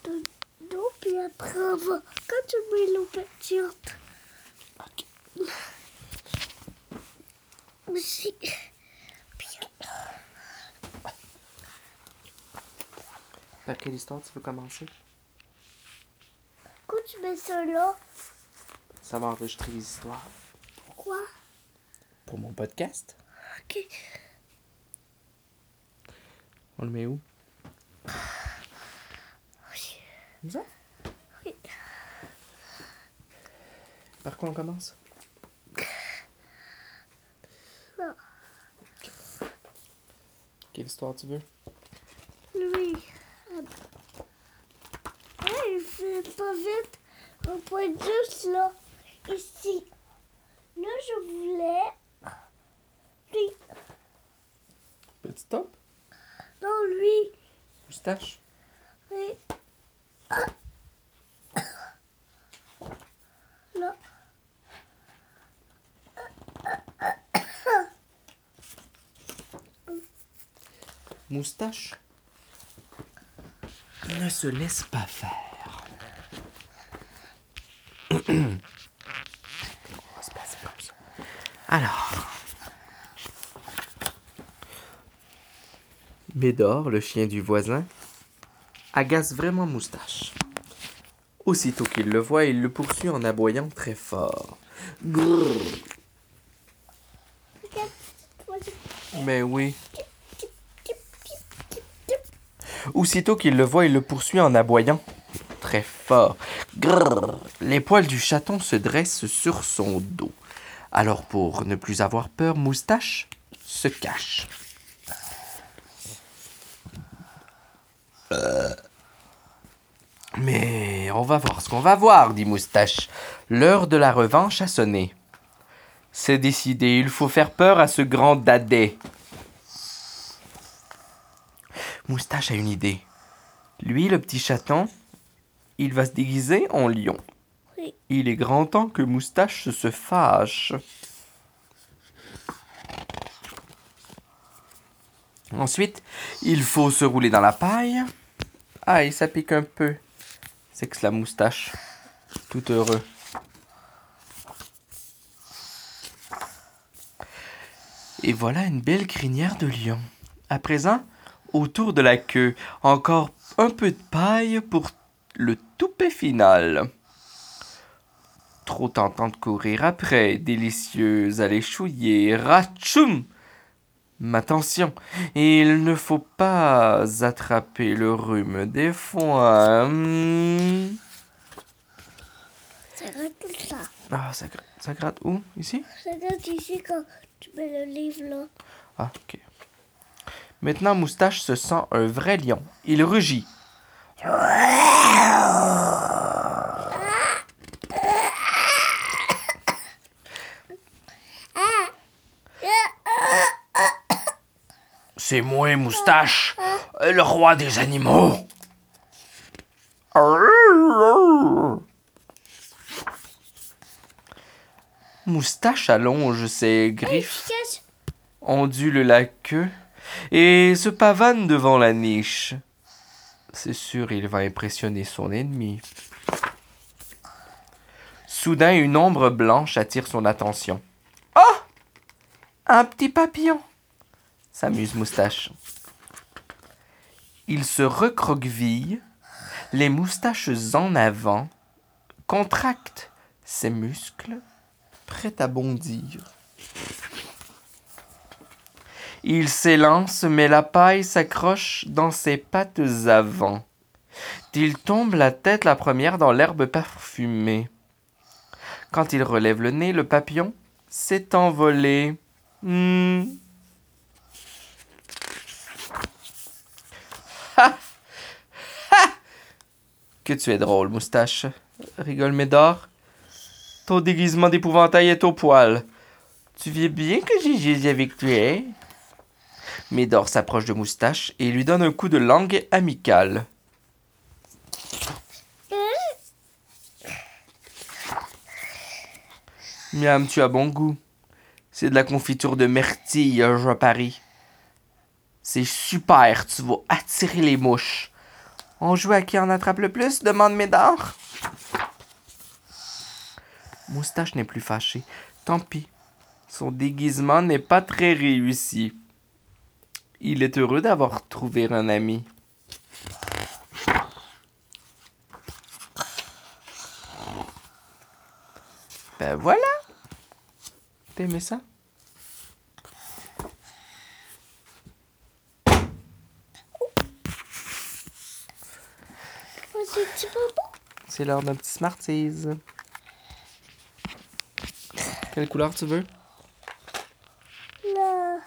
de l'eau, puis après on va. Quand tu mets l'eau pétillante Ok. aussi. Puis, Par quelle histoire tu veux commencer? quand tu mets ça là, Ça va enregistrer les histoires pourquoi? pour mon podcast? Ok. On le met où? Oui. Comme ça? Oui. Par quoi on commence? Ça. Quelle histoire tu veux? Lui. Fais pas vite. On peut être juste là. Ici. Là, je voulais. Lui. Petit top? Non, lui. Moustache? Oui. Là. Moustache? Ne se laisse pas faire. [COUGHS] Alors. Médor, le chien du voisin, agace vraiment Moustache. Aussitôt qu'il le voit, il le poursuit en aboyant très fort. Grrr. Mais oui. Aussitôt qu'il le voit, il le poursuit en aboyant très fort. Les poils du chaton se dressent sur son dos. Alors pour ne plus avoir peur, Moustache se cache. Mais on va voir ce qu'on va voir, dit Moustache. L'heure de la revanche a sonné. C'est décidé, il faut faire peur à ce grand dadais. Moustache a une idée. Lui, le petit chaton, il va se déguiser en lion. Oui. Il est grand temps que Moustache se fâche. Ensuite, il faut se rouler dans la paille. Aïe, ça pique un peu. C'est que la moustache. Tout heureux. Et voilà une belle crinière de lion. À présent, autour de la queue, encore un peu de paille pour le toupet final. Trop tentant de courir après, délicieuse à l'échouiller, ratchoum! Mais attention, il ne faut pas attraper le rhume des foins. Ça gratte tout ça. Ah, ça gratte où? Ici? Ça gratte ici quand tu mets le livre là. Ah, ok. Maintenant, Moustache se sent un vrai lion. Il rugit. C'est moi, Moustache, le roi des animaux. Moustache allonge ses griffes ondule la queue et se pavane devant la niche. C'est sûr, il va impressionner son ennemi. Soudain, une ombre blanche attire son attention. Oh Un petit papillon s'amuse Moustache. Il se recroqueville, les moustaches en avant, contracte ses muscles, prêt à bondir. Il s'élance, mais la paille s'accroche dans ses pattes avant. Il tombe la tête la première dans l'herbe parfumée. Quand il relève le nez, le papillon s'est envolé. Hmm. Ha! Ha! Que tu es drôle, moustache, rigole Médor. Ton déguisement d'épouvantail est au poil. Tu veux bien que j'y avec toi? Médor s'approche de Moustache et lui donne un coup de langue amical. Miam, tu as bon goût. C'est de la confiture de myrtille, je parie. C'est super, tu vas attirer les mouches. On joue à qui en attrape le plus demande Médor. Moustache n'est plus fâché. Tant pis. Son déguisement n'est pas très réussi. Il est heureux d'avoir trouvé un ami. Ben voilà. Aimé ça? Oh. C'est l'heure d'un petit Smarties. Quelle couleur tu veux? Là,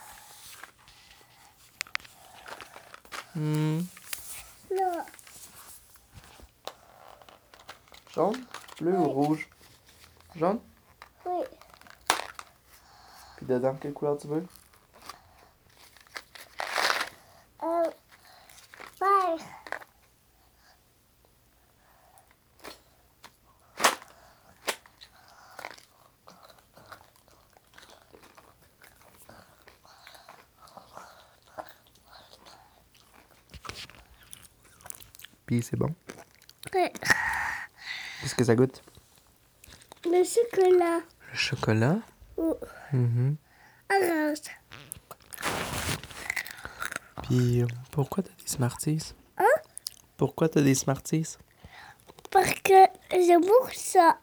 Là. Jaune, bleu ou rouge? Jaune? Oui. Puis dedans, quelle couleur tu veux? Euh, vert. C'est bon. Ouais. Qu'est-ce que ça goûte? Le chocolat. Le chocolat? Oh, Mhm. orange. Puis euh, pourquoi t'as des Smarties? Hein? Pourquoi t'as des Smarties? Parce que j'aime beaucoup ça.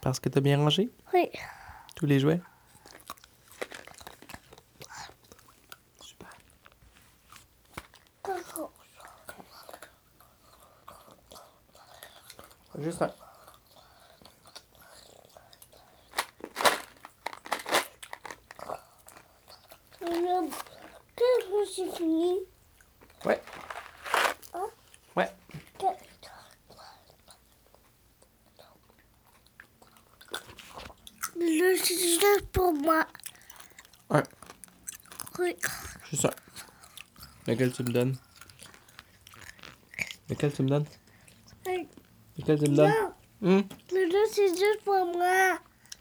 Parce que t'as bien rangé? Oui. tous les jouets? Super. Juste un. Qu'est-ce que j'ai fini? Ouais. Hein? Ouais. Le c'est juste pour moi. Un. Oui. Juste un. Lequel tu me donnes? Lequel tu me donnes? Oui. Lequel tu me donnes? Non, Hmm? le deux c'est juste pour moi.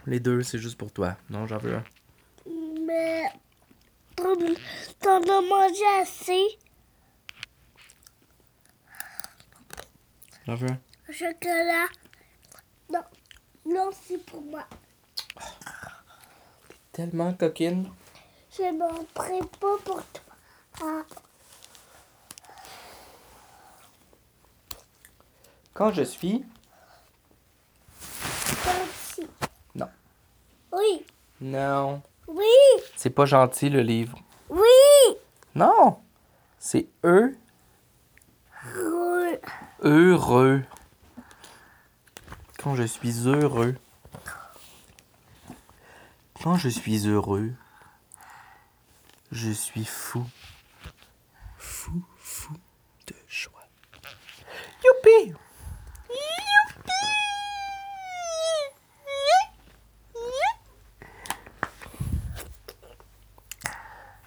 Les deux, c'est juste pour toi. Non, j'en veux un. Mais t'en as mangé assez. J'en veux un. Chocolat. Non, non c'est pour moi. Tellement coquine. Je ferai pas pour toi. Ah, Quand je suis. merci. Non. Oui, Non. oui, C'est pas gentil le livre. oui. Non. C'est eux. Oui. Heureux. Quand je suis heureux. Quand je suis heureux. Je suis. Fou, fou de joie. Youpi!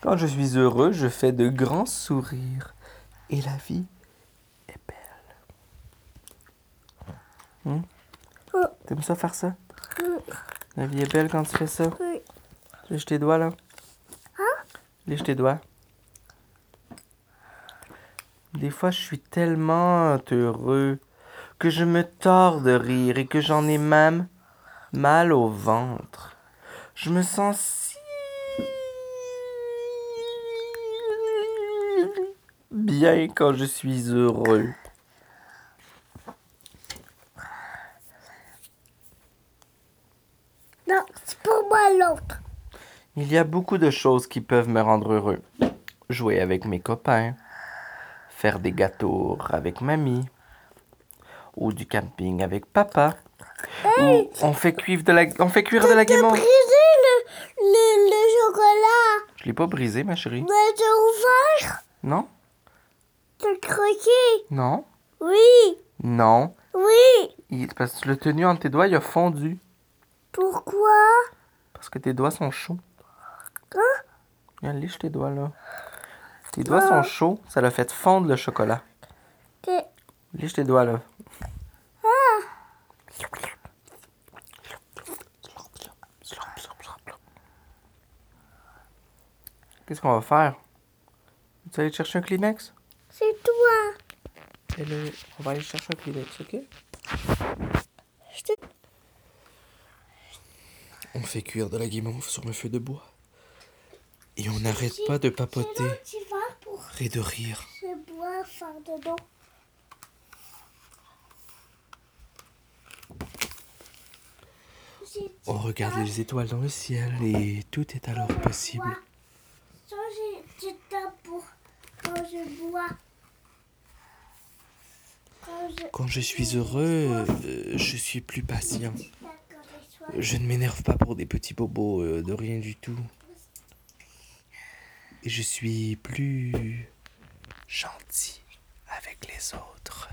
Quand je suis heureux, je fais de grands sourires. Et la vie est belle. Hmm? T'aimes ça faire ça? La vie est belle quand tu fais ça? Lèche tes doigts, là. Lèche tes doigts. Des fois, je suis tellement heureux que je me tords de rire et que j'en ai même mal au ventre. Je me sens si bien quand je suis heureux. Non, c'est pour moi l'autre. Il y a beaucoup de choses qui peuvent me rendre heureux. Jouer avec mes copains, faire des gâteaux avec mamie, ou du camping avec papa. On fait cuire de la, on fait cuire de la guimauve. brisé le, le, le chocolat. Je l'ai pas brisé, ma chérie. Mais t'as ouvert? Non, T'as croqué? non, Oui, non. oui. Il- parce que tu l'as tenu entre tes doigts, il a fondu. Pourquoi? Parce que tes doigts sont chauds. Hein? Regarde, liche tes doigts là. Tes doigts sont chauds, ça l'a fait fondre le chocolat. T'es- tes doigts là. Qu'est-ce qu'on va faire? Tu vas aller chercher un Kleenex? C'est toi. Et là, on va aller chercher un Kleenex, ok? Je te- On fait cuire de la guimauve sur un feu de bois. Et on n'arrête pas de papoter pour et de rire. se boire faire dedans. On regarde pas- les étoiles dans le ciel et tout est alors possible. J'ai du temps pour quand je bois. Quand je... Suis heureux, euh, je suis plus patient. Je ne m'énerve pas pour des petits bobos euh, de rien du tout. Et je suis plus gentil avec les autres.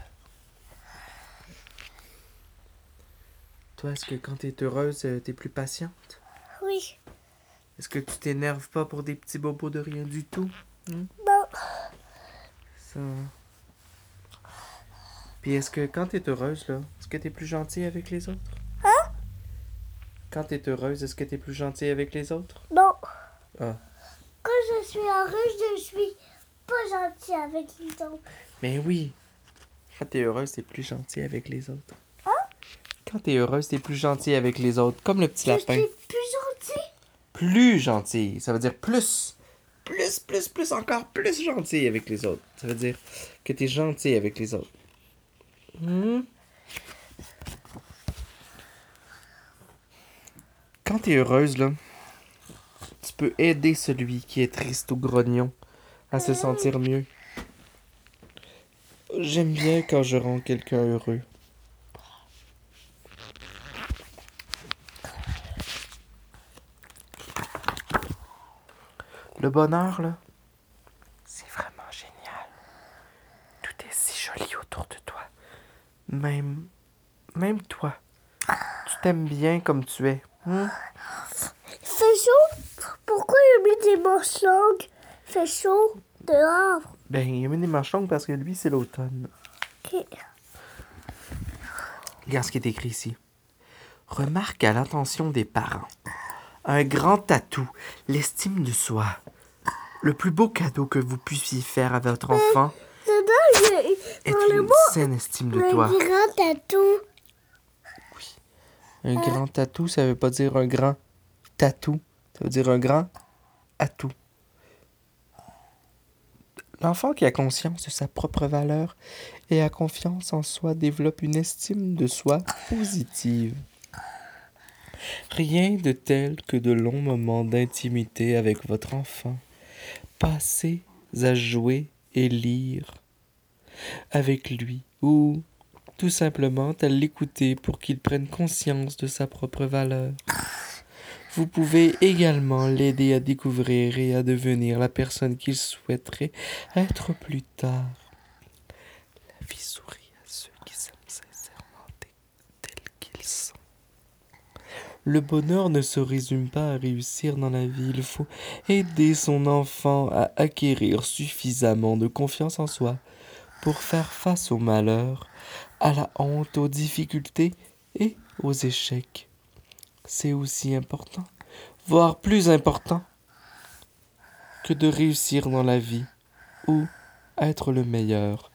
Toi, est-ce que quand t'es heureuse, euh, t'es plus patiente? Oui. Est-ce que tu t'énerves pas pour des petits bobos de rien du tout? Non. Ça. Puis est-ce que quand t'es heureuse, là, est-ce que t'es plus gentil avec les autres? Hein? Quand t'es heureuse, est-ce que t'es plus gentil avec les autres? Non. Ah. Quand je suis heureuse, je suis pas gentille avec les autres. Mais oui. Quand t'es heureuse, t'es plus gentil avec les autres. Hein? quand t'es heureuse, t'es plus gentil avec les autres, comme le petit Je lapin. suis plus gentil. Plus gentil, ça veut dire plus. Plus, plus, plus, encore plus gentil avec les autres. Ça veut dire que t'es gentil avec les autres. Hmm? Quand t'es heureuse, là, tu peux aider celui qui est triste ou grognon à se sentir mieux. J'aime bien quand je rends quelqu'un heureux. Le bonheur, là, c'est vraiment génial. Tout est si joli autour de toi. Même, même toi. Tu t'aimes bien comme tu es. hein? Fait chaud? Pourquoi il a mis des manches longues fait chaud dehors. Ben, il a mis des manches longues parce que lui, c'est l'automne. Ok. Regarde ce qui est écrit ici. Remarque à l'attention des parents. Un grand tatou, l'estime de soi. Le plus beau cadeau que vous puissiez faire à votre enfant Le une saine estime de un toi. grand tatou. Un grand tatou, ça veut pas dire un grand tatou. Ça veut dire un grand atout. L'enfant qui a conscience de sa propre valeur et a confiance en soi développe une estime de soi positive. Rien de tel que de longs moments d'intimité avec votre enfant. Passez à jouer et lire avec lui ou tout simplement à l'écouter pour qu'il prenne conscience de sa propre valeur. Vous pouvez également l'aider à découvrir et à devenir la personne qu'il souhaiterait être plus tard. La vie sourit à ceux qui s'aiment sincèrement tel- tels qu'ils sont. Le bonheur ne se résume pas à réussir dans la vie, il faut aider son enfant à acquérir suffisamment de confiance en soi faire face aux malheurs, à la honte, aux difficultés et aux échecs. C'est aussi important, voire plus important, que de réussir dans la vie ou être le meilleur.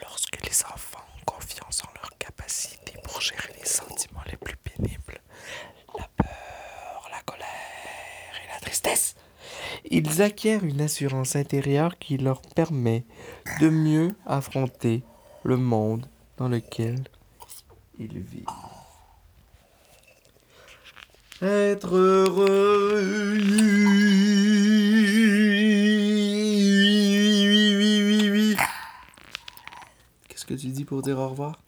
Lorsque les enfants ont confiance en leur capacité pour gérer les sentiments les plus pénibles, la peur, la colère et la tristesse, ils acquièrent une assurance intérieure qui leur permet de mieux affronter le monde dans lequel ils vivent. Être heureux. Qu'est-ce que tu dis pour dire au revoir?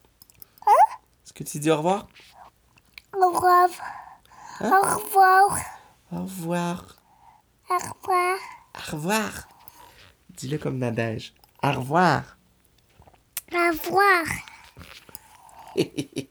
Est-ce que tu dis au revoir? Au revoir. Hein? Au revoir. Au revoir. Au revoir. Au revoir. Dis-le comme Nadège. Au revoir. Au revoir. [LAUGHS]